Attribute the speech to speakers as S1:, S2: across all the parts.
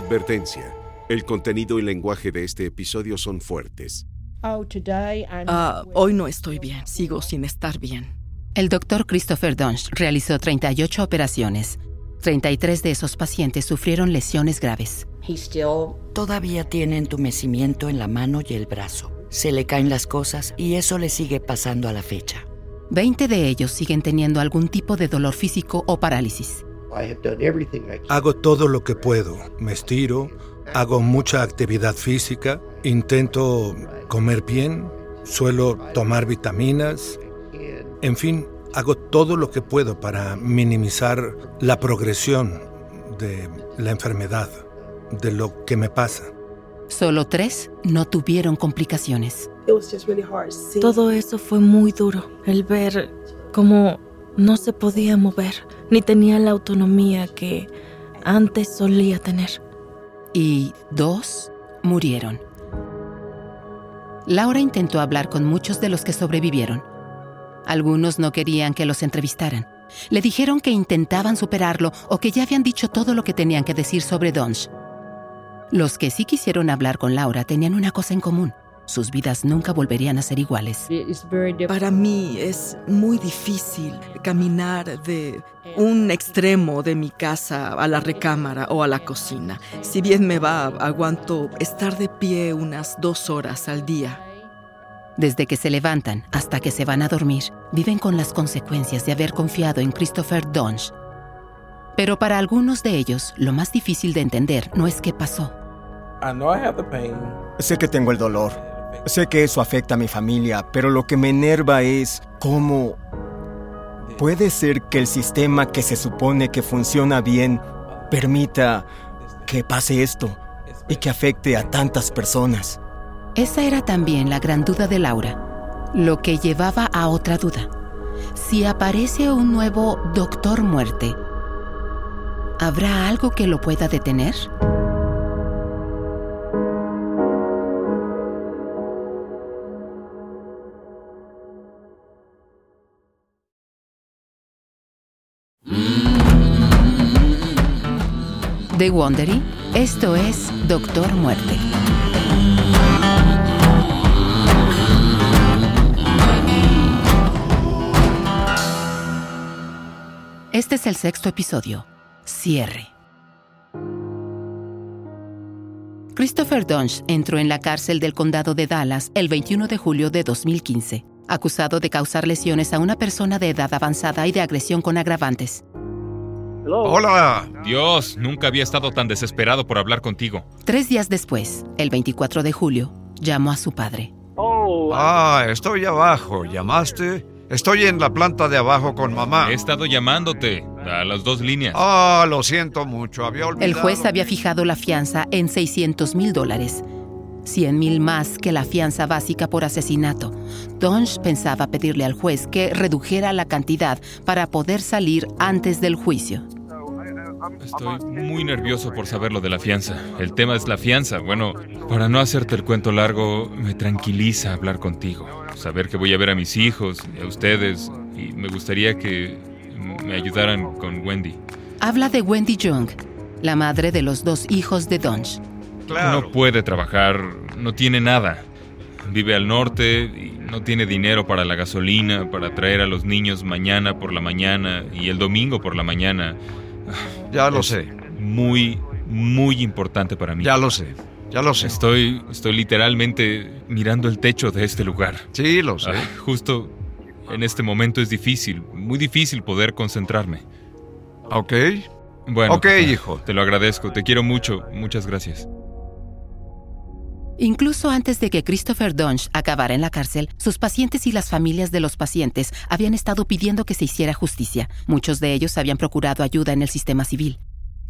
S1: Advertencia. El contenido y lenguaje de este episodio son fuertes.
S2: Ah, hoy no estoy bien, sigo sin estar bien.
S3: El doctor Christopher Dunst realizó 38 operaciones. 33 de esos pacientes sufrieron lesiones graves.
S4: Todavía tiene entumecimiento en la mano y el brazo. Se le caen las cosas y eso le sigue pasando a la fecha.
S3: 20 de ellos siguen teniendo algún tipo de dolor físico o parálisis.
S5: Hago todo lo que puedo. Me estiro, hago mucha actividad física, intento comer bien, suelo tomar vitaminas. En fin, hago todo lo que puedo para minimizar la progresión de la enfermedad, de lo que me pasa.
S3: Solo tres no tuvieron complicaciones.
S6: Todo eso fue muy duro, el ver cómo no se podía mover, ni tenía la autonomía que antes solía tener.
S3: Y dos murieron. Laura intentó hablar con muchos de los que sobrevivieron. Algunos no querían que los entrevistaran. Le dijeron que intentaban superarlo o que ya habían dicho todo lo que tenían que decir sobre Donch. Los que sí quisieron hablar con Laura tenían una cosa en común sus vidas nunca volverían a ser iguales.
S2: Para mí es muy difícil caminar de un extremo de mi casa a la recámara o a la cocina. Si bien me va, aguanto estar de pie unas dos horas al día.
S3: Desde que se levantan hasta que se van a dormir, viven con las consecuencias de haber confiado en Christopher Donch. Pero para algunos de ellos, lo más difícil de entender no es qué pasó.
S7: Sé que tengo el dolor, Sé que eso afecta a mi familia, pero lo que me enerva es cómo puede ser que el sistema que se supone que funciona bien permita que pase esto y que afecte a tantas personas.
S3: Esa era también la gran duda de Laura, lo que llevaba a otra duda. Si aparece un nuevo Doctor Muerte, ¿habrá algo que lo pueda detener? De Wondery. Esto es Doctor Muerte. Este es el sexto episodio. Cierre. Christopher Dunge entró en la cárcel del condado de Dallas el 21 de julio de 2015, acusado de causar lesiones a una persona de edad avanzada y de agresión con agravantes.
S8: Hola. Dios, nunca había estado tan desesperado por hablar contigo.
S3: Tres días después, el 24 de julio, llamó a su padre.
S9: Ah, estoy abajo. ¿Llamaste? Estoy en la planta de abajo con mamá.
S8: He estado llamándote a las dos líneas.
S9: Ah, lo siento mucho. Había olvidado.
S3: El juez había fijado la fianza en 600 mil dólares. 100 mil más que la fianza básica por asesinato. Donch pensaba pedirle al juez que redujera la cantidad para poder salir antes del juicio.
S8: Estoy muy nervioso por saber lo de la fianza. El tema es la fianza. Bueno, para no hacerte el cuento largo, me tranquiliza hablar contigo. Saber que voy a ver a mis hijos y a ustedes. Y me gustaría que me ayudaran con Wendy.
S3: Habla de Wendy Young, la madre de los dos hijos de Donch.
S8: No puede trabajar, no tiene nada. Vive al norte y no tiene dinero para la gasolina, para traer a los niños mañana por la mañana y el domingo por la mañana.
S9: Ya lo sé.
S8: Muy, muy importante para mí.
S9: Ya lo sé. Ya lo sé.
S8: Estoy, estoy literalmente mirando el techo de este lugar.
S9: Sí, lo sé.
S8: Ah, justo en este momento es difícil, muy difícil poder concentrarme.
S9: Ok.
S8: Bueno,
S9: ok, hijo.
S8: Te lo agradezco. Te quiero mucho. Muchas gracias.
S3: Incluso antes de que Christopher Dunge acabara en la cárcel, sus pacientes y las familias de los pacientes habían estado pidiendo que se hiciera justicia. Muchos de ellos habían procurado ayuda en el sistema civil.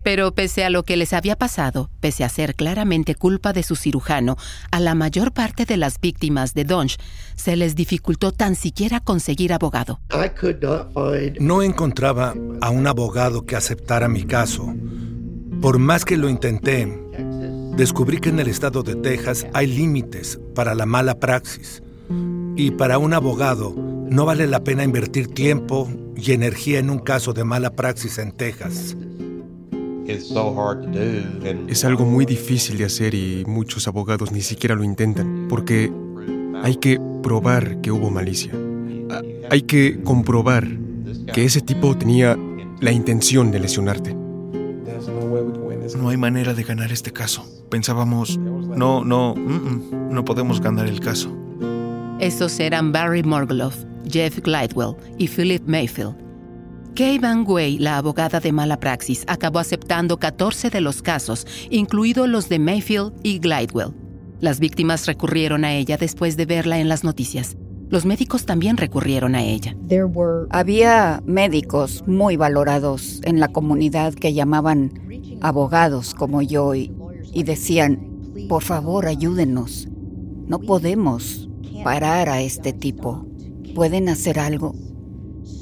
S3: Pero pese a lo que les había pasado, pese a ser claramente culpa de su cirujano, a la mayor parte de las víctimas de Dunge se les dificultó tan siquiera conseguir abogado.
S5: No encontraba a un abogado que aceptara mi caso. Por más que lo intenté, descubrí que en el estado de Texas hay límites para la mala praxis. Y para un abogado no vale la pena invertir tiempo y energía en un caso de mala praxis en Texas.
S10: Es algo muy difícil de hacer y muchos abogados ni siquiera lo intentan, porque hay que probar que hubo malicia. Hay que comprobar que ese tipo tenía la intención de lesionarte.
S11: No hay manera de ganar este caso. Pensábamos, no, no, no podemos ganar el caso.
S3: Esos eran Barry Morgulov, Jeff Glidewell y Philip Mayfield. Kay Van Way, la abogada de mala praxis, acabó aceptando 14 de los casos, incluidos los de Mayfield y Glidewell. Las víctimas recurrieron a ella después de verla en las noticias. Los médicos también recurrieron a ella.
S12: Había médicos muy valorados en la comunidad que llamaban abogados como yo y, y decían, por favor ayúdenos. No podemos parar a este tipo. ¿Pueden hacer algo?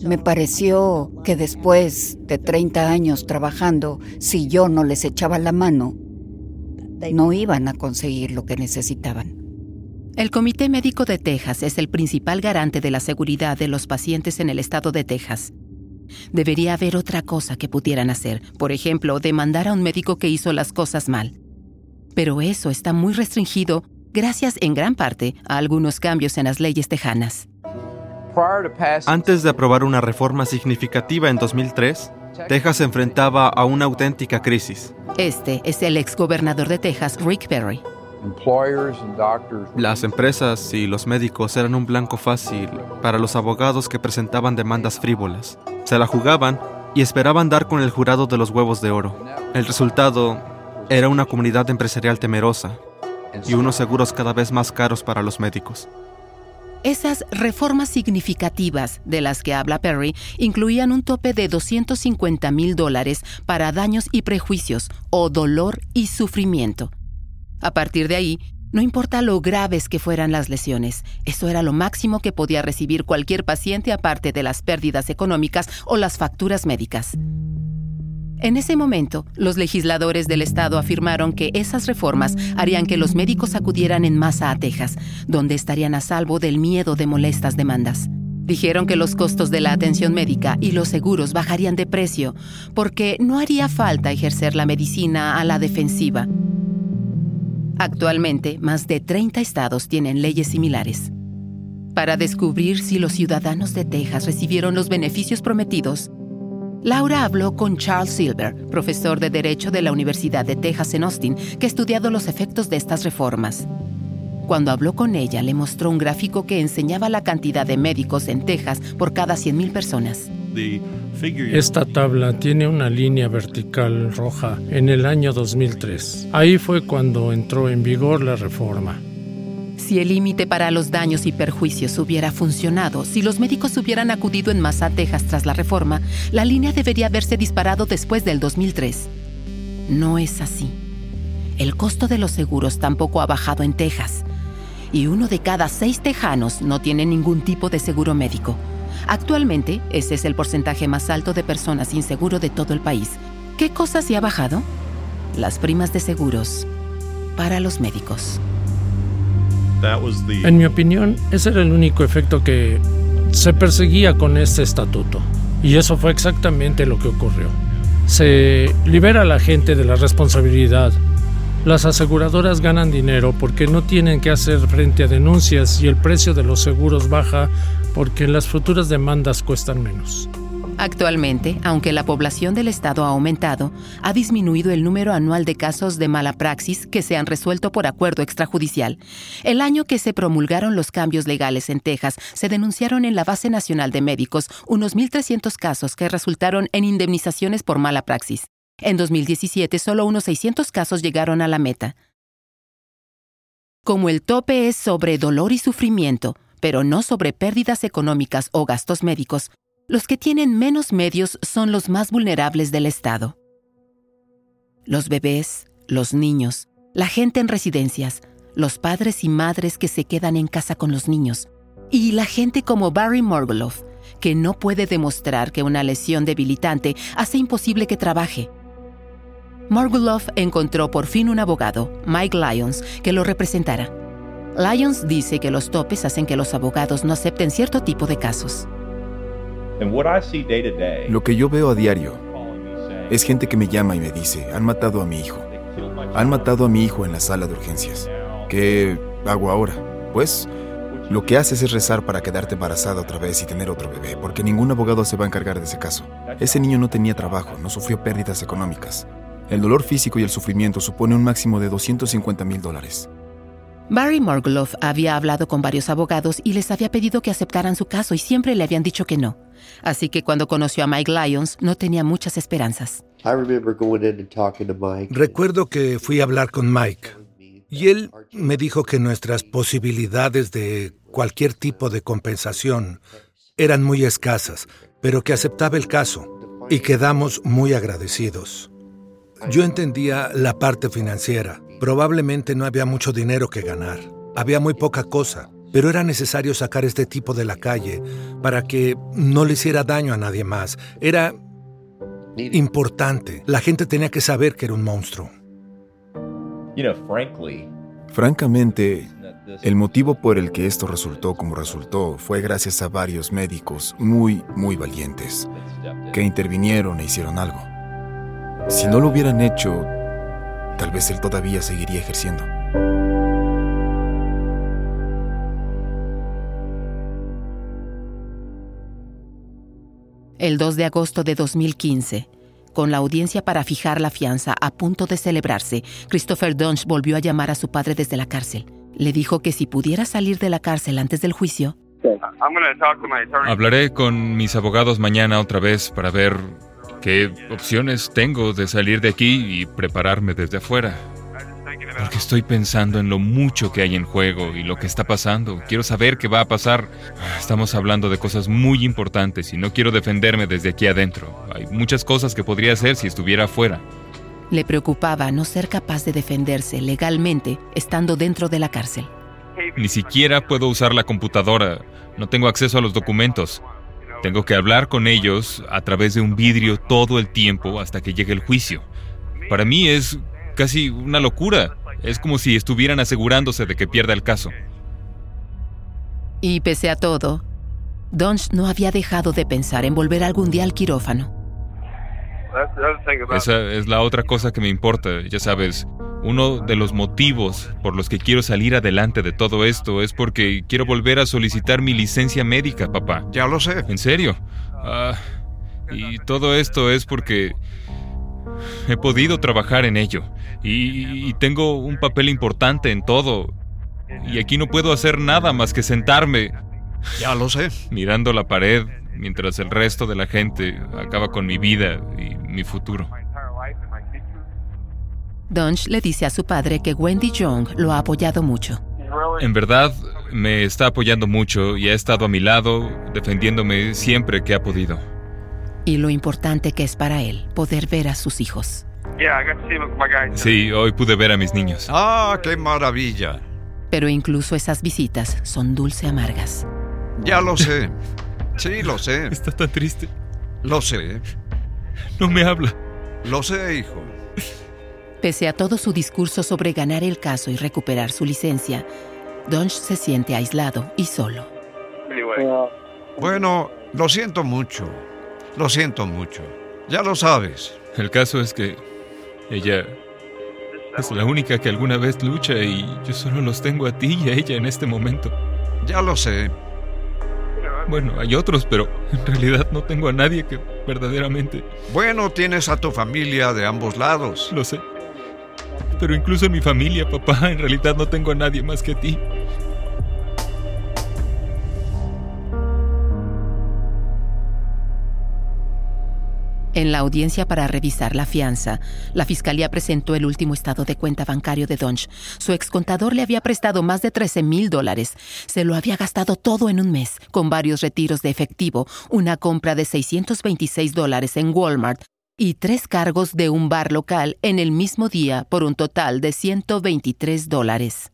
S12: Me pareció que después de 30 años trabajando, si yo no les echaba la mano, no iban a conseguir lo que necesitaban.
S3: El Comité Médico de Texas es el principal garante de la seguridad de los pacientes en el estado de Texas. Debería haber otra cosa que pudieran hacer, por ejemplo, demandar a un médico que hizo las cosas mal. Pero eso está muy restringido gracias en gran parte a algunos cambios en las leyes tejanas.
S13: Antes de aprobar una reforma significativa en 2003, Texas se enfrentaba a una auténtica crisis.
S3: Este es el exgobernador de Texas, Rick Perry.
S13: Las empresas y los médicos eran un blanco fácil para los abogados que presentaban demandas frívolas. Se la jugaban y esperaban dar con el jurado de los huevos de oro. El resultado era una comunidad empresarial temerosa y unos seguros cada vez más caros para los médicos.
S3: Esas reformas significativas de las que habla Perry incluían un tope de 250 mil dólares para daños y prejuicios o dolor y sufrimiento a partir de ahí, no importa lo graves que fueran las lesiones, eso era lo máximo que podía recibir cualquier paciente aparte de las pérdidas económicas o las facturas médicas. En ese momento, los legisladores del estado afirmaron que esas reformas harían que los médicos acudieran en masa a Texas, donde estarían a salvo del miedo de molestas demandas. Dijeron que los costos de la atención médica y los seguros bajarían de precio, porque no haría falta ejercer la medicina a la defensiva Actualmente, más de 30 estados tienen leyes similares. Para descubrir si los ciudadanos de Texas recibieron los beneficios prometidos, Laura habló con Charles Silver, profesor de Derecho de la Universidad de Texas en Austin, que ha estudiado los efectos de estas reformas. Cuando habló con ella, le mostró un gráfico que enseñaba la cantidad de médicos en Texas por cada 100.000 personas.
S14: Esta tabla tiene una línea vertical roja en el año 2003. Ahí fue cuando entró en vigor la reforma.
S3: Si el límite para los daños y perjuicios hubiera funcionado, si los médicos hubieran acudido en masa a Texas tras la reforma, la línea debería haberse disparado después del 2003. No es así. El costo de los seguros tampoco ha bajado en Texas. Y uno de cada seis tejanos no tiene ningún tipo de seguro médico. Actualmente, ese es el porcentaje más alto de personas sin seguro de todo el país. ¿Qué cosa se ha bajado? Las primas de seguros para los médicos.
S14: En mi opinión, ese era el único efecto que se perseguía con este estatuto. Y eso fue exactamente lo que ocurrió. Se libera a la gente de la responsabilidad. Las aseguradoras ganan dinero porque no tienen que hacer frente a denuncias y el precio de los seguros baja porque las futuras demandas cuestan menos.
S3: Actualmente, aunque la población del Estado ha aumentado, ha disminuido el número anual de casos de mala praxis que se han resuelto por acuerdo extrajudicial. El año que se promulgaron los cambios legales en Texas, se denunciaron en la Base Nacional de Médicos unos 1.300 casos que resultaron en indemnizaciones por mala praxis. En 2017, solo unos 600 casos llegaron a la meta. Como el tope es sobre dolor y sufrimiento, pero no sobre pérdidas económicas o gastos médicos, los que tienen menos medios son los más vulnerables del Estado. Los bebés, los niños, la gente en residencias, los padres y madres que se quedan en casa con los niños, y la gente como Barry Morgulov, que no puede demostrar que una lesión debilitante hace imposible que trabaje. Morgulov encontró por fin un abogado, Mike Lyons, que lo representara. Lyons dice que los topes hacen que los abogados no acepten cierto tipo de casos.
S15: Lo que yo veo a diario
S11: Es gente que me llama y me dice, han matado a mi hijo. Han matado a mi hijo en la sala de urgencias. ¿Qué hago ahora? Pues lo que haces es rezar para quedarte embarazada otra vez y tener otro bebé, porque ningún abogado se va a encargar de ese caso. Ese niño no tenía trabajo, no sufrió pérdidas económicas. El dolor físico y el sufrimiento supone un máximo de 250 mil dólares.
S3: Barry Morgulov había hablado con varios abogados y les había pedido que aceptaran su caso y siempre le habían dicho que no. Así que cuando conoció a Mike Lyons no tenía muchas esperanzas.
S5: Recuerdo que fui a hablar con Mike y él me dijo que nuestras posibilidades de cualquier tipo de compensación eran muy escasas, pero que aceptaba el caso y quedamos muy agradecidos. Yo entendía la parte financiera. Probablemente no había mucho dinero que ganar. Había muy poca cosa, pero era necesario sacar este tipo de la calle para que no le hiciera daño a nadie más. Era importante. La gente tenía que saber que era un monstruo.
S11: Francamente, el motivo por el que esto resultó como resultó fue gracias a varios médicos muy, muy valientes que intervinieron e hicieron algo. Si no lo hubieran hecho, tal vez él todavía seguiría ejerciendo.
S3: El 2 de agosto de 2015, con la audiencia para fijar la fianza a punto de celebrarse, Christopher Dunge volvió a llamar a su padre desde la cárcel. Le dijo que si pudiera salir de la cárcel antes del juicio...
S8: Hablaré con mis abogados mañana otra vez para ver qué opciones tengo de salir de aquí y prepararme desde afuera. Porque estoy pensando en lo mucho que hay en juego y lo que está pasando. Quiero saber qué va a pasar. Estamos hablando de cosas muy importantes y no quiero defenderme desde aquí adentro. Hay muchas cosas que podría hacer si estuviera afuera.
S3: Le preocupaba no ser capaz de defenderse legalmente estando dentro de la cárcel.
S8: Ni siquiera puedo usar la computadora. No tengo acceso a los documentos. Tengo que hablar con ellos a través de un vidrio todo el tiempo hasta que llegue el juicio. Para mí es casi una locura. Es como si estuvieran asegurándose de que pierda el caso.
S3: Y pese a todo, Donch no había dejado de pensar en volver algún día al quirófano.
S8: Esa es la otra cosa que me importa, ya sabes. Uno de los motivos por los que quiero salir adelante de todo esto es porque quiero volver a solicitar mi licencia médica, papá.
S9: Ya lo sé.
S8: ¿En serio? Ah, y todo esto es porque he podido trabajar en ello. Y, tengo un papel importante en todo. Y aquí no puedo hacer nada más que sentarme.
S9: Ya lo sé.
S8: Mirando la pared mientras el resto de la gente acaba con mi vida y mi futuro.
S3: Dunge le dice a su padre que Wendy Young lo ha apoyado mucho.
S8: En verdad, me está apoyando mucho y ha estado a mi lado, defendiéndome siempre que ha podido.
S3: Y lo importante que es para él poder ver a sus hijos.
S8: Sí, hoy pude ver a mis niños.
S9: ¡Ah, qué maravilla!
S3: Pero incluso esas visitas son dulce amargas.
S9: Ya lo sé. Sí, lo sé.
S8: Está tan triste.
S9: Lo sé.
S8: No me habla.
S9: Lo sé, hijo.
S3: Pese a todo su discurso sobre ganar el caso y recuperar su licencia, Donch se siente aislado y solo.
S9: Bueno, lo siento mucho. Lo siento mucho. Ya lo sabes.
S8: El caso es que ella es la única que alguna vez lucha y yo solo los tengo a ti y a ella en este momento.
S9: Ya lo sé.
S8: Bueno, hay otros, pero en realidad no tengo a nadie que verdaderamente...
S9: Bueno, tienes a tu familia de ambos lados.
S8: Lo sé. Pero incluso en mi familia, papá, en realidad no tengo a nadie más que a ti.
S3: En la audiencia para revisar la fianza, la fiscalía presentó el último estado de cuenta bancario de Donch. Su excontador le había prestado más de 13 mil dólares. Se lo había gastado todo en un mes, con varios retiros de efectivo, una compra de 626 dólares en Walmart y tres cargos de un bar local en el mismo día por un total de 123 dólares.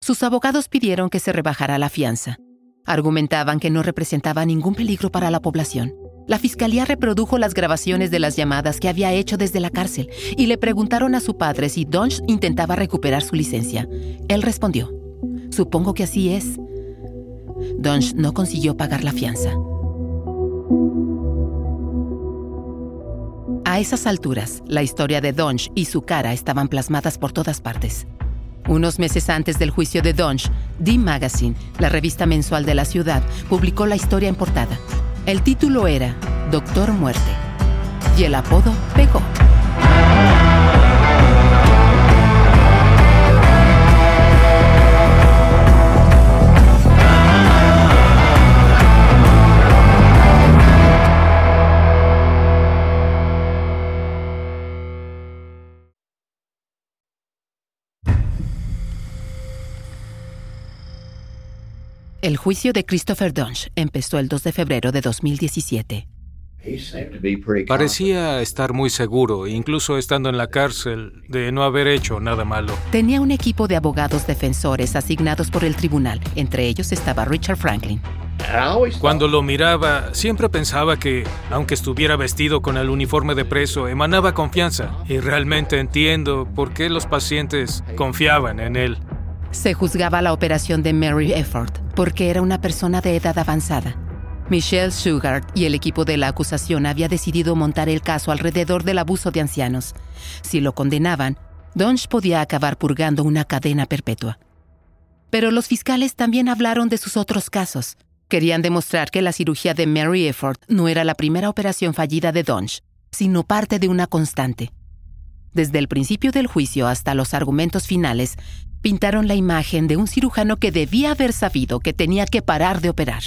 S3: Sus abogados pidieron que se rebajara la fianza. Argumentaban que no representaba ningún peligro para la población. La fiscalía reprodujo las grabaciones de las llamadas que había hecho desde la cárcel y le preguntaron a su padre si Donch intentaba recuperar su licencia. Él respondió, supongo que así es. Donch no consiguió pagar la fianza. A esas alturas, la historia de Donch y su cara estaban plasmadas por todas partes. Unos meses antes del juicio de Donch, The Magazine, la revista mensual de la ciudad, publicó la historia en portada. El título era Doctor Muerte y el apodo pegó. El juicio de Christopher Dunge empezó el 2 de febrero de 2017.
S14: Parecía estar muy seguro, incluso estando en la cárcel, de no haber hecho nada malo.
S3: Tenía un equipo de abogados defensores asignados por el tribunal. Entre ellos estaba Richard Franklin.
S14: Cuando lo miraba, siempre pensaba que, aunque estuviera vestido con el uniforme de preso, emanaba confianza. Y realmente entiendo por qué los pacientes confiaban en él.
S3: Se juzgaba la operación de Mary Efford porque era una persona de edad avanzada. Michelle Sugart y el equipo de la acusación había decidido montar el caso alrededor del abuso de ancianos. Si lo condenaban, Donch podía acabar purgando una cadena perpetua. Pero los fiscales también hablaron de sus otros casos. Querían demostrar que la cirugía de Mary Efford no era la primera operación fallida de Donch, sino parte de una constante. Desde el principio del juicio hasta los argumentos finales, pintaron la imagen de un cirujano que debía haber sabido que tenía que parar de operar.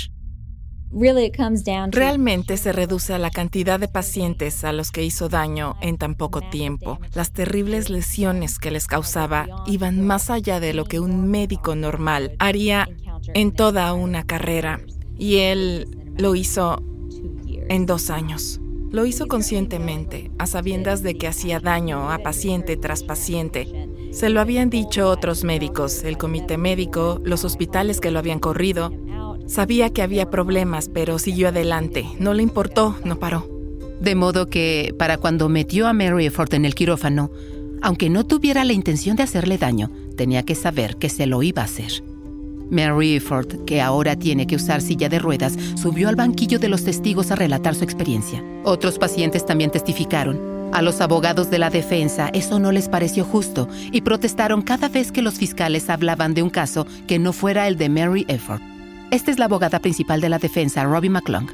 S6: Realmente se reduce a la cantidad de pacientes a los que hizo daño en tan poco tiempo. Las terribles lesiones que les causaba iban más allá de lo que un médico normal haría en toda una carrera. Y él lo hizo en dos años. Lo hizo conscientemente, a sabiendas de que hacía daño a paciente tras paciente. Se lo habían dicho otros médicos, el comité médico, los hospitales que lo habían corrido. Sabía que había problemas, pero siguió adelante. No le importó, no paró.
S3: De modo que, para cuando metió a Mary Ford en el quirófano, aunque no tuviera la intención de hacerle daño, tenía que saber que se lo iba a hacer. Mary Ford, que ahora tiene que usar silla de ruedas, subió al banquillo de los testigos a relatar su experiencia. Otros pacientes también testificaron. A los abogados de la defensa eso no les pareció justo y protestaron cada vez que los fiscales hablaban de un caso que no fuera el de Mary Efford. Esta es la abogada principal de la defensa, Robbie McClung.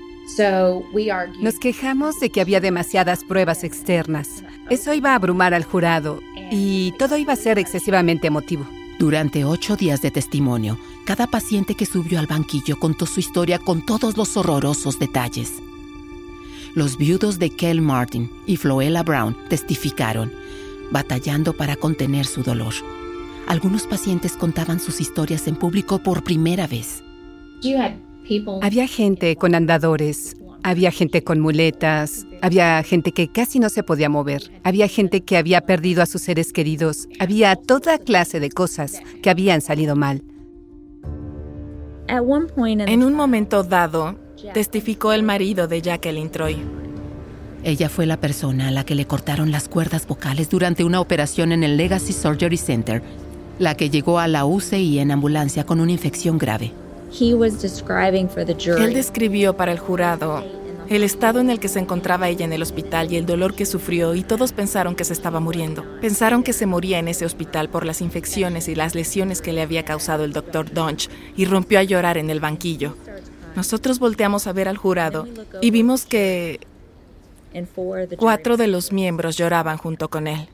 S15: Nos quejamos de que había demasiadas pruebas externas. Eso iba a abrumar al jurado y todo iba a ser excesivamente emotivo.
S3: Durante ocho días de testimonio, cada paciente que subió al banquillo contó su historia con todos los horrorosos detalles. Los viudos de Kel Martin y Floella Brown testificaron, batallando para contener su dolor. Algunos pacientes contaban sus historias en público por primera vez.
S15: Había gente con andadores, había gente con muletas, había gente que casi no se podía mover, había gente que había perdido a sus seres queridos, había toda clase de cosas que habían salido mal.
S6: En un momento dado, testificó el marido de Jacqueline Troy.
S3: Ella fue la persona a la que le cortaron las cuerdas vocales durante una operación en el Legacy Surgery Center, la que llegó a la UCI en ambulancia con una infección grave.
S6: Él describió para el jurado el estado en el que se encontraba ella en el hospital y el dolor que sufrió y todos pensaron que se estaba muriendo. Pensaron que se moría en ese hospital por las infecciones y las lesiones que le había causado el doctor Dunch y rompió a llorar en el banquillo. Nosotros volteamos a ver al jurado y vimos que cuatro de los miembros lloraban junto con él.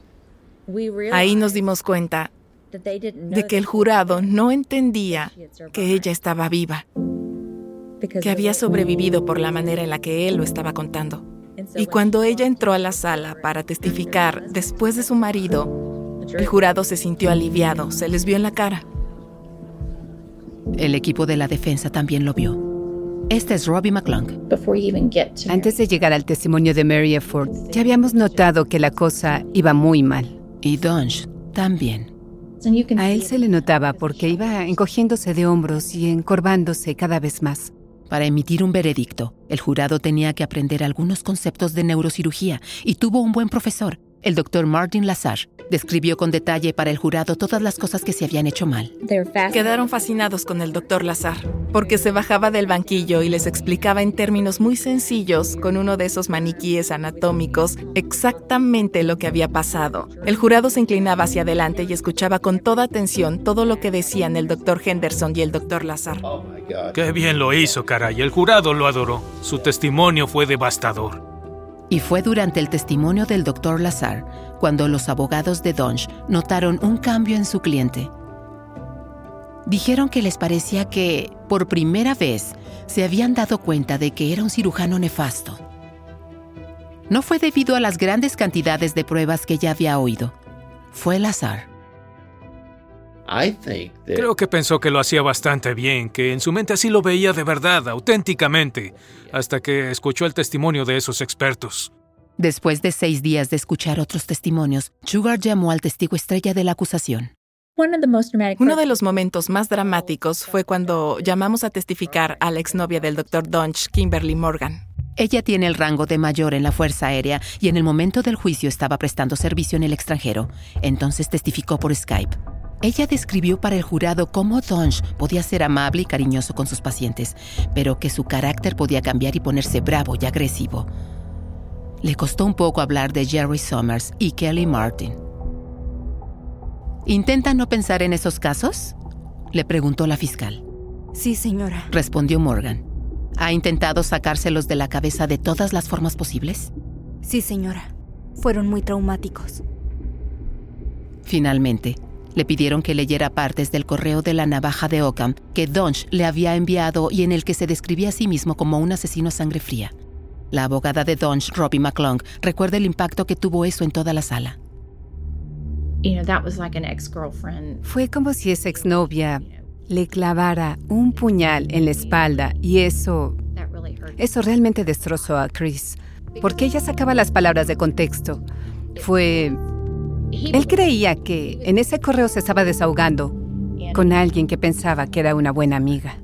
S6: Ahí nos dimos cuenta de que el jurado no entendía que ella estaba viva, que había sobrevivido por la manera en la que él lo estaba contando. Y cuando ella entró a la sala para testificar después de su marido, el jurado se sintió aliviado, se les vio en la cara.
S3: El equipo de la defensa también lo vio. Este es Robbie McClung.
S15: Antes de llegar al testimonio de Mary Efford, ya habíamos notado que la cosa iba muy mal.
S3: Y Dunge también.
S15: A él se le notaba porque iba encogiéndose de hombros y encorvándose cada vez más.
S3: Para emitir un veredicto, el jurado tenía que aprender algunos conceptos de neurocirugía y tuvo un buen profesor, el doctor Martin Lazar describió con detalle para el jurado todas las cosas que se habían hecho mal.
S6: Quedaron fascinados con el doctor Lazar, porque se bajaba del banquillo y les explicaba en términos muy sencillos, con uno de esos maniquíes anatómicos, exactamente lo que había pasado. El jurado se inclinaba hacia adelante y escuchaba con toda atención todo lo que decían el doctor Henderson y el doctor Lazar.
S16: Qué bien lo hizo, caray. El jurado lo adoró. Su testimonio fue devastador.
S3: Y fue durante el testimonio del doctor Lazar cuando los abogados de Donch notaron un cambio en su cliente. Dijeron que les parecía que, por primera vez, se habían dado cuenta de que era un cirujano nefasto. No fue debido a las grandes cantidades de pruebas que ya había oído. Fue Lazar.
S16: Creo que pensó que lo hacía bastante bien, que en su mente así lo veía de verdad, auténticamente, hasta que escuchó el testimonio de esos expertos.
S3: Después de seis días de escuchar otros testimonios, Sugar llamó al testigo estrella de la acusación.
S6: Uno de los momentos más dramáticos fue cuando llamamos a testificar a la exnovia del Dr. Dunch, Kimberly Morgan.
S3: Ella tiene el rango de mayor en la Fuerza Aérea y en el momento del juicio estaba prestando servicio en el extranjero. Entonces testificó por Skype. Ella describió para el jurado cómo Donch podía ser amable y cariñoso con sus pacientes, pero que su carácter podía cambiar y ponerse bravo y agresivo. Le costó un poco hablar de Jerry Summers y Kelly Martin. ¿Intenta no pensar en esos casos? Le preguntó la fiscal.
S17: Sí, señora.
S3: Respondió Morgan. ¿Ha intentado sacárselos de la cabeza de todas las formas posibles?
S17: Sí, señora. Fueron muy traumáticos.
S3: Finalmente, le pidieron que leyera partes del correo de la navaja de Ockham que Donch le había enviado y en el que se describía a sí mismo como un asesino a sangre fría. La abogada de Donch, Robbie McClung, recuerda el impacto que tuvo eso en toda la sala.
S15: Fue como si esa exnovia le clavara un puñal en la espalda y eso eso realmente destrozó a Chris, porque ella sacaba las palabras de contexto. Fue él creía que en ese correo se estaba desahogando con alguien que pensaba que era una buena amiga.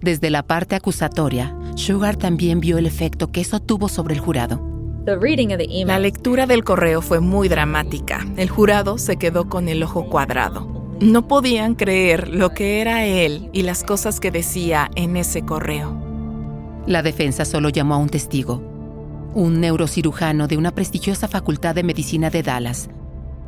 S3: Desde la parte acusatoria, Sugar también vio el efecto que eso tuvo sobre el jurado.
S6: La lectura del correo fue muy dramática. El jurado se quedó con el ojo cuadrado. No podían creer lo que era él y las cosas que decía en ese correo.
S3: La defensa solo llamó a un testigo, un neurocirujano de una prestigiosa facultad de medicina de Dallas,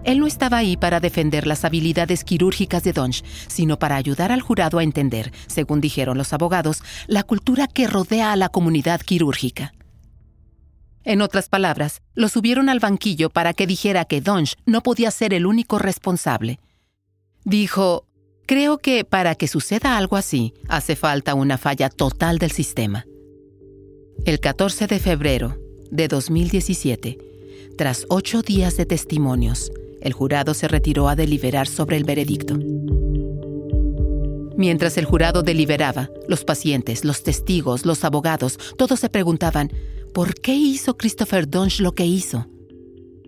S3: él no estaba ahí para defender las habilidades quirúrgicas de Donch, sino para ayudar al jurado a entender, según dijeron los abogados, la cultura que rodea a la comunidad quirúrgica. En otras palabras, lo subieron al banquillo para que dijera que Donch no podía ser el único responsable. Dijo, creo que para que suceda algo así, hace falta una falla total del sistema. El 14 de febrero de 2017, tras ocho días de testimonios, el jurado se retiró a deliberar sobre el veredicto. Mientras el jurado deliberaba, los pacientes, los testigos, los abogados, todos se preguntaban, ¿por qué hizo Christopher Dunch lo que hizo?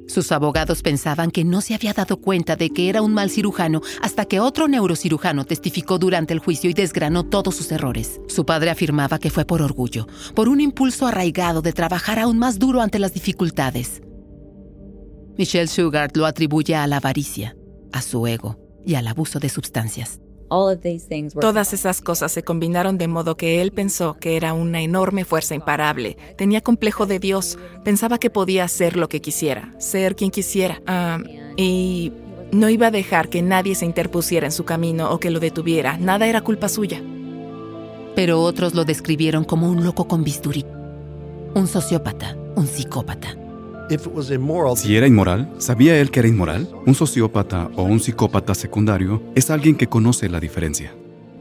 S3: Sus abogados pensaban que no se había dado cuenta de que era un mal cirujano hasta que otro neurocirujano testificó durante el juicio y desgranó todos sus errores. Su padre afirmaba que fue por orgullo, por un impulso arraigado de trabajar aún más duro ante las dificultades. Michelle Sugart lo atribuye a la avaricia, a su ego y al abuso de sustancias.
S6: Todas esas cosas se combinaron de modo que él pensó que era una enorme fuerza imparable. Tenía complejo de Dios. Pensaba que podía hacer lo que quisiera, ser quien quisiera. Ah, y no iba a dejar que nadie se interpusiera en su camino o que lo detuviera. Nada era culpa suya.
S3: Pero otros lo describieron como un loco con bisturí, un sociópata, un psicópata.
S18: Si era inmoral, ¿sabía él que era inmoral? Un sociópata o un psicópata secundario es alguien que conoce la diferencia.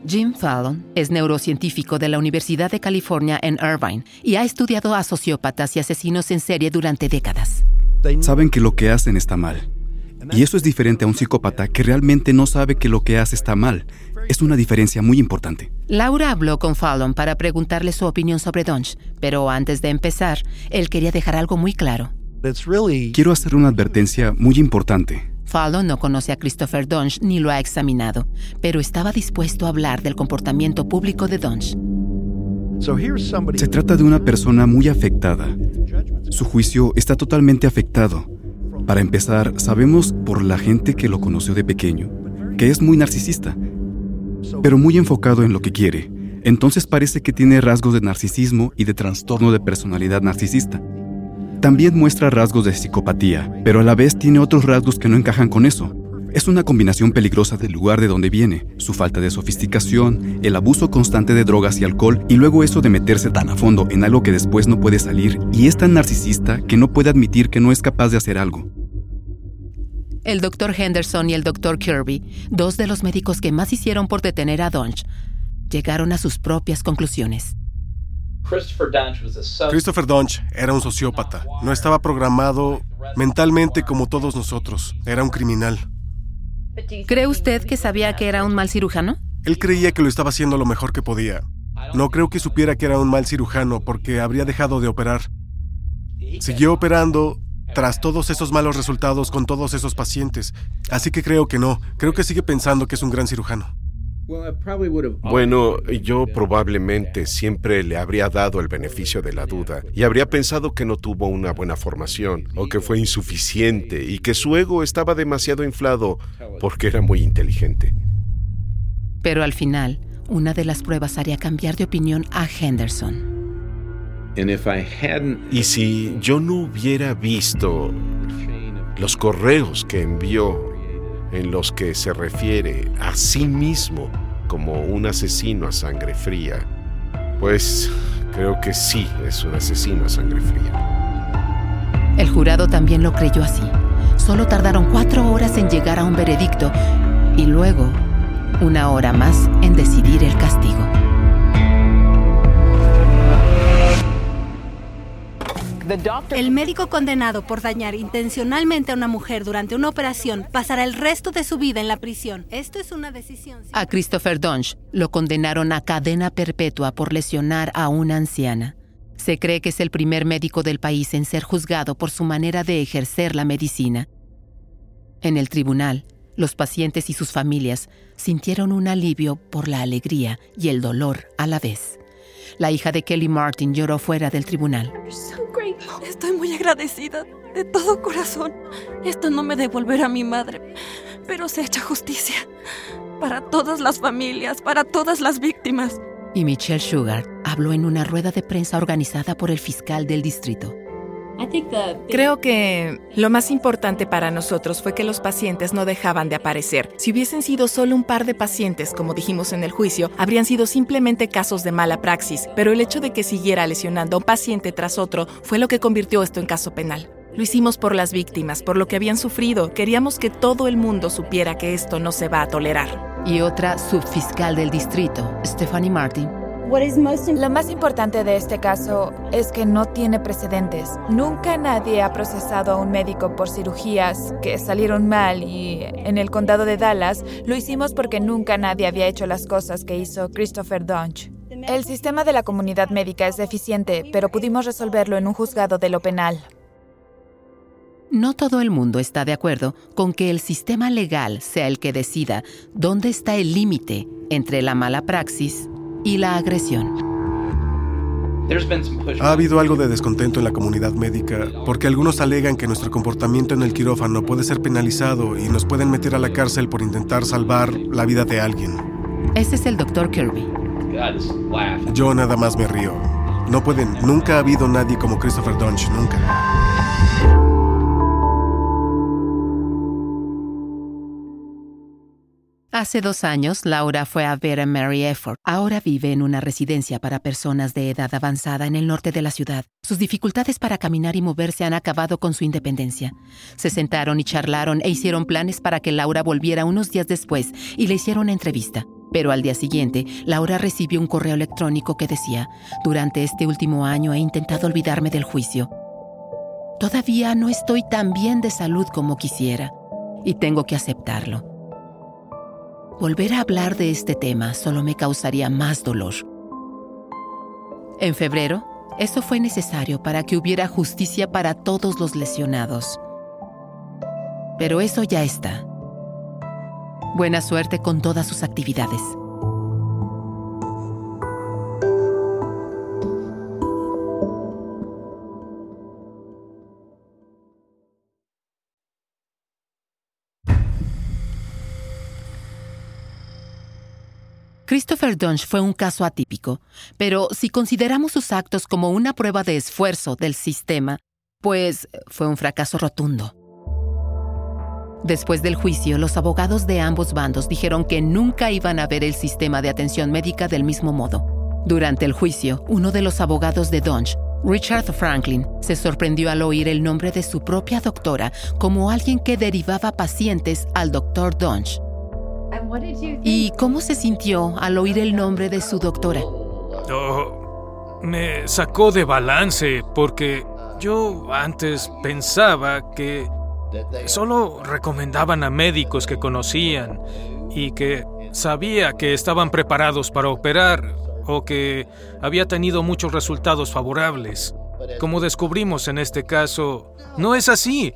S3: Jim Fallon es neurocientífico de la Universidad de California en Irvine y ha estudiado a sociópatas y asesinos en serie durante décadas.
S18: Saben que lo que hacen está mal. Y eso es diferente a un psicópata que realmente no sabe que lo que hace está mal. Es una diferencia muy importante.
S3: Laura habló con Fallon para preguntarle su opinión sobre Dunch, pero antes de empezar, él quería dejar algo muy claro.
S18: Quiero hacer una advertencia muy importante.
S3: Fallon no conoce a Christopher Dunch ni lo ha examinado, pero estaba dispuesto a hablar del comportamiento público de Dunch.
S18: Se trata de una persona muy afectada. Su juicio está totalmente afectado. Para empezar, sabemos por la gente que lo conoció de pequeño que es muy narcisista, pero muy enfocado en lo que quiere. Entonces parece que tiene rasgos de narcisismo y de trastorno de personalidad narcisista. También muestra rasgos de psicopatía, pero a la vez tiene otros rasgos que no encajan con eso. Es una combinación peligrosa del lugar de donde viene, su falta de sofisticación, el abuso constante de drogas y alcohol y luego eso de meterse tan a fondo en algo que después no puede salir y es tan narcisista que no puede admitir que no es capaz de hacer algo.
S3: El Dr. Henderson y el Dr. Kirby, dos de los médicos que más hicieron por detener a Dunch, llegaron a sus propias conclusiones.
S19: Christopher Dunch era un sociópata. No estaba programado mentalmente como todos nosotros. Era un criminal.
S3: ¿Cree usted que sabía que era un mal cirujano?
S19: Él creía que lo estaba haciendo lo mejor que podía. No creo que supiera que era un mal cirujano porque habría dejado de operar. Siguió operando tras todos esos malos resultados con todos esos pacientes. Así que creo que no. Creo que sigue pensando que es un gran cirujano.
S1: Bueno, yo probablemente siempre le habría dado el beneficio de la duda y habría pensado que no tuvo una buena formación o que fue insuficiente y que su ego estaba demasiado inflado porque era muy inteligente.
S3: Pero al final, una de las pruebas haría cambiar de opinión a Henderson.
S1: Y si yo no hubiera visto los correos que envió en los que se refiere a sí mismo como un asesino a sangre fría, pues creo que sí es un asesino a sangre fría.
S3: El jurado también lo creyó así. Solo tardaron cuatro horas en llegar a un veredicto y luego una hora más en decidir el castigo.
S17: El médico condenado por dañar intencionalmente a una mujer durante una operación pasará el resto de su vida en la prisión. Esto es una decisión.
S3: A Christopher Dunch lo condenaron a cadena perpetua por lesionar a una anciana. Se cree que es el primer médico del país en ser juzgado por su manera de ejercer la medicina. En el tribunal, los pacientes y sus familias sintieron un alivio por la alegría y el dolor a la vez. La hija de Kelly Martin lloró fuera del tribunal.
S2: Estoy muy agradecida, de todo corazón. Esto no me devolverá a mi madre, pero se echa justicia. Para todas las familias, para todas las víctimas.
S3: Y Michelle Sugar habló en una rueda de prensa organizada por el fiscal del distrito.
S6: Creo que lo más importante para nosotros fue que los pacientes no dejaban de aparecer. Si hubiesen sido solo un par de pacientes, como dijimos en el juicio, habrían sido simplemente casos de mala praxis, pero el hecho de que siguiera lesionando a un paciente tras otro fue lo que convirtió esto en caso penal. Lo hicimos por las víctimas, por lo que habían sufrido. Queríamos que todo el mundo supiera que esto no se va a tolerar.
S3: Y otra subfiscal del distrito, Stephanie Martin,
S20: lo más importante de este caso es que no tiene precedentes. Nunca nadie ha procesado a un médico por cirugías que salieron mal y en el condado de Dallas lo hicimos porque nunca nadie había hecho las cosas que hizo Christopher Dunch. El sistema de la comunidad médica es deficiente, pero pudimos resolverlo en un juzgado de lo penal.
S3: No todo el mundo está de acuerdo con que el sistema legal sea el que decida dónde está el límite entre la mala praxis y la agresión.
S19: Ha habido algo de descontento en la comunidad médica porque algunos alegan que nuestro comportamiento en el quirófano puede ser penalizado y nos pueden meter a la cárcel por intentar salvar la vida de alguien.
S3: Ese es el doctor Kirby.
S19: Yo nada más me río. No pueden, nunca ha habido nadie como Christopher Dunch, nunca.
S3: Hace dos años, Laura fue a ver a Mary Efford. Ahora vive en una residencia para personas de edad avanzada en el norte de la ciudad. Sus dificultades para caminar y moverse han acabado con su independencia. Se sentaron y charlaron e hicieron planes para que Laura volviera unos días después y le hicieron una entrevista. Pero al día siguiente, Laura recibió un correo electrónico que decía, durante este último año he intentado olvidarme del juicio. Todavía no estoy tan bien de salud como quisiera y tengo que aceptarlo. Volver a hablar de este tema solo me causaría más dolor. En febrero, eso fue necesario para que hubiera justicia para todos los lesionados. Pero eso ya está. Buena suerte con todas sus actividades. Christopher Dunge fue un caso atípico, pero si consideramos sus actos como una prueba de esfuerzo del sistema, pues fue un fracaso rotundo. Después del juicio, los abogados de ambos bandos dijeron que nunca iban a ver el sistema de atención médica del mismo modo. Durante el juicio, uno de los abogados de Dunge, Richard Franklin, se sorprendió al oír el nombre de su propia doctora como alguien que derivaba pacientes al doctor Dunge. ¿Y cómo se sintió al oír el nombre de su doctora?
S16: Oh, me sacó de balance porque yo antes pensaba que solo recomendaban a médicos que conocían y que sabía que estaban preparados para operar o que había tenido muchos resultados favorables. Como descubrimos en este caso, no es así.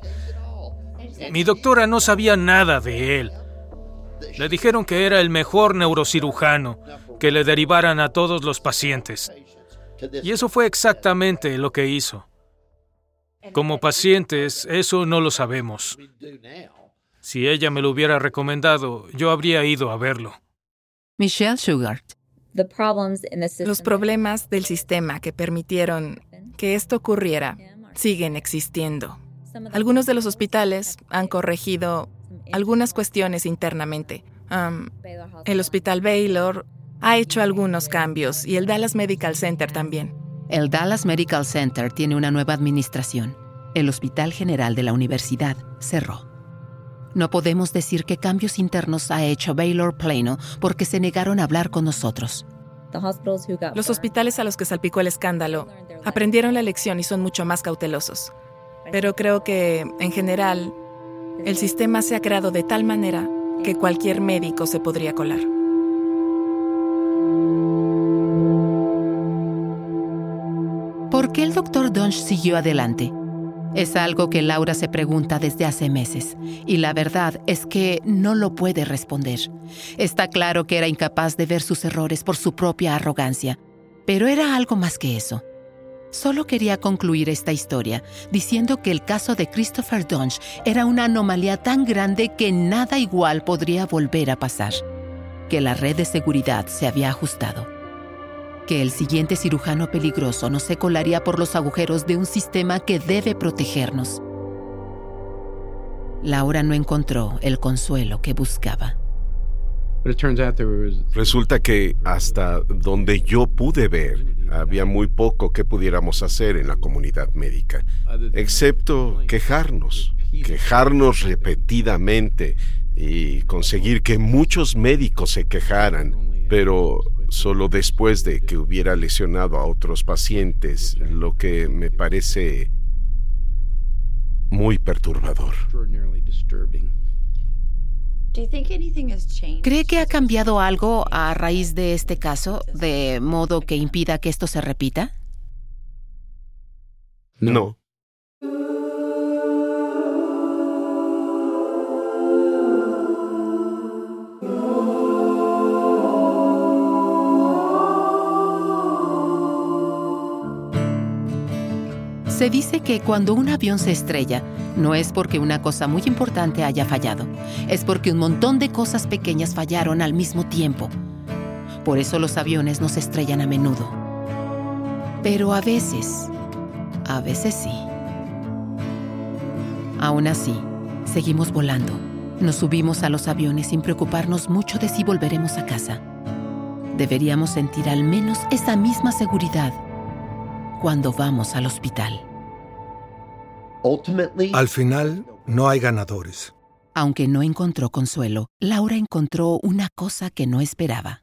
S16: Mi doctora no sabía nada de él. Le dijeron que era el mejor neurocirujano, que le derivaran a todos los pacientes. Y eso fue exactamente lo que hizo. Como pacientes, eso no lo sabemos. Si ella me lo hubiera recomendado, yo habría ido a verlo.
S3: Michelle Sugart.
S6: Los problemas del sistema que permitieron que esto ocurriera siguen existiendo. Algunos de los hospitales han corregido algunas cuestiones internamente. el Hospital Baylor ha hecho algunos cambios y el Dallas Medical Center también.
S3: El Dallas Medical Center tiene una nueva administración. El Hospital General de la Universidad cerró. No podemos decir qué cambios internos ha hecho Baylor Plano porque se negaron a hablar con nosotros.
S6: Los hospitales a los que salpicó el escándalo aprendieron la lección y son mucho más cautelosos. Pero creo que, en general, el sistema se ha creado de tal manera que cualquier médico se podría colar.
S3: ¿Por qué el doctor Dunge siguió adelante? Es algo que Laura se pregunta desde hace meses, y la verdad es que no lo puede responder. Está claro que era incapaz de ver sus errores por su propia arrogancia, pero era algo más que eso. Solo quería concluir esta historia diciendo que el caso de Christopher Dunge era una anomalía tan grande que nada igual podría volver a pasar, que la red de seguridad se había ajustado, que el siguiente cirujano peligroso no se colaría por los agujeros de un sistema que debe protegernos. Laura no encontró el consuelo que buscaba.
S1: Resulta que hasta donde yo pude ver, había muy poco que pudiéramos hacer en la comunidad médica, excepto quejarnos, quejarnos repetidamente y conseguir que muchos médicos se quejaran, pero solo después de que hubiera lesionado a otros pacientes, lo que me parece muy perturbador.
S3: ¿Cree que ha cambiado algo a raíz de este caso, de modo que impida que esto se repita?
S1: No.
S3: Se dice que cuando un avión se estrella, no es porque una cosa muy importante haya fallado, es porque un montón de cosas pequeñas fallaron al mismo tiempo. Por eso los aviones no se estrellan a menudo. Pero a veces, a veces sí. Aún así, seguimos volando. Nos subimos a los aviones sin preocuparnos mucho de si volveremos a casa. Deberíamos sentir al menos esa misma seguridad cuando vamos al hospital.
S5: Al final, no hay ganadores.
S3: Aunque no encontró consuelo, Laura encontró una cosa que no esperaba.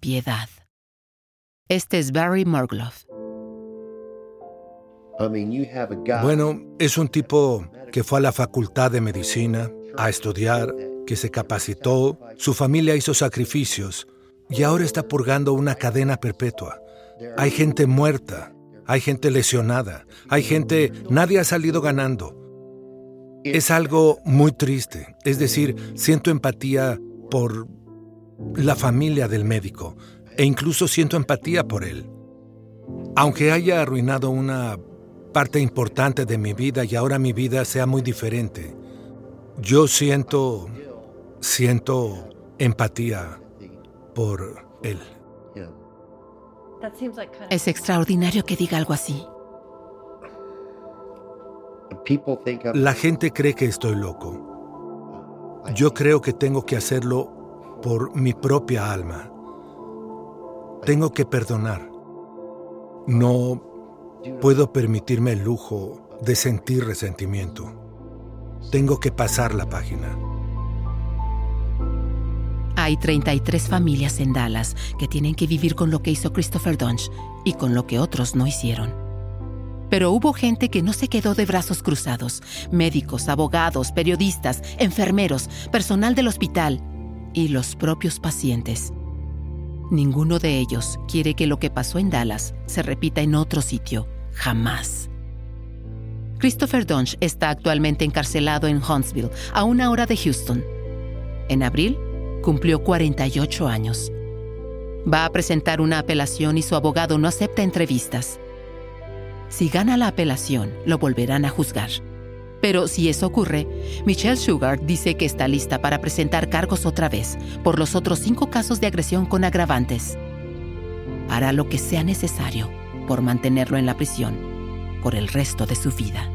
S3: Piedad. Este es Barry Murgloff.
S5: Bueno, es un tipo que fue a la facultad de medicina a estudiar, que se capacitó, su familia hizo sacrificios y ahora está purgando una cadena perpetua. Hay gente muerta, hay gente lesionada, hay gente, nadie ha salido ganando. Es algo muy triste, es decir, siento empatía por la familia del médico e incluso siento empatía por él. Aunque haya arruinado una parte importante de mi vida y ahora mi vida sea muy diferente, yo siento, siento empatía por él.
S3: Es extraordinario que diga algo así.
S5: La gente cree que estoy loco. Yo creo que tengo que hacerlo por mi propia alma. Tengo que perdonar. No puedo permitirme el lujo de sentir resentimiento. Tengo que pasar la página.
S3: Hay 33 familias en Dallas que tienen que vivir con lo que hizo Christopher Dunge y con lo que otros no hicieron. Pero hubo gente que no se quedó de brazos cruzados, médicos, abogados, periodistas, enfermeros, personal del hospital y los propios pacientes. Ninguno de ellos quiere que lo que pasó en Dallas se repita en otro sitio, jamás. Christopher Dunge está actualmente encarcelado en Huntsville, a una hora de Houston. En abril, cumplió 48 años. Va a presentar una apelación y su abogado no acepta entrevistas. Si gana la apelación, lo volverán a juzgar. Pero si eso ocurre, Michelle Sugar dice que está lista para presentar cargos otra vez por los otros cinco casos de agresión con agravantes. Hará lo que sea necesario por mantenerlo en la prisión por el resto de su vida.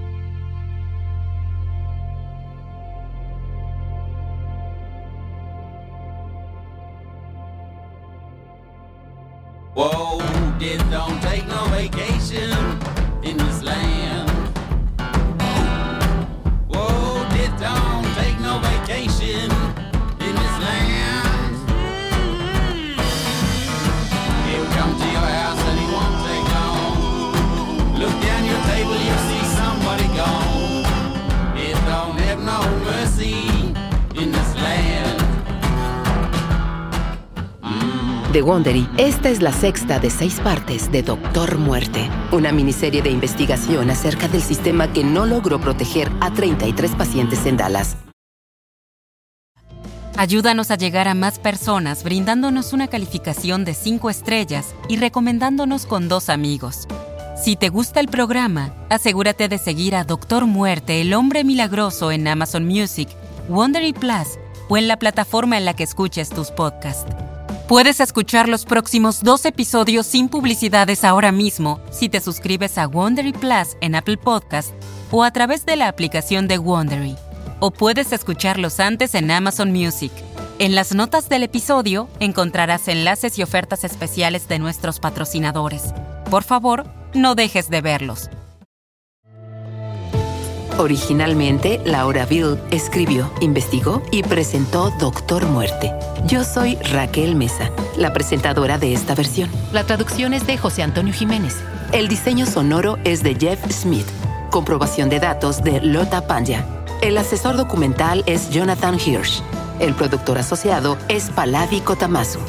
S3: Wondery, esta es la sexta de seis partes de Doctor Muerte, una miniserie de investigación acerca del sistema que no logró proteger a 33 pacientes en Dallas.
S21: Ayúdanos a llegar a más personas brindándonos una calificación de 5 estrellas y recomendándonos con dos amigos. Si te gusta el programa, asegúrate de seguir a Doctor Muerte, el hombre milagroso en Amazon Music, Wondery Plus o en la plataforma en la que escuches tus podcasts. Puedes escuchar los próximos dos episodios sin publicidades ahora mismo si te suscribes a Wondery Plus en Apple Podcast o a través de la aplicación de Wondery. O puedes escucharlos antes en Amazon Music. En las notas del episodio encontrarás enlaces y ofertas especiales de nuestros patrocinadores. Por favor, no dejes de verlos.
S3: Originalmente, Laura Bill escribió, investigó y presentó Doctor Muerte. Yo soy Raquel Mesa, la presentadora de esta versión. La traducción es de José Antonio Jiménez. El diseño sonoro es de Jeff Smith. Comprobación de datos de Lota Panya. El asesor documental es Jonathan Hirsch. El productor asociado es Palavi Kotamasu.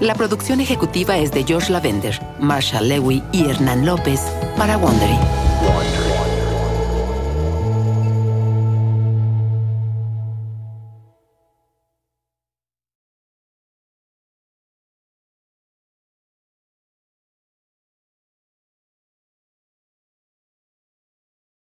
S3: La producción ejecutiva es de George Lavender, Marshall Lewy y Hernán López para Wondery.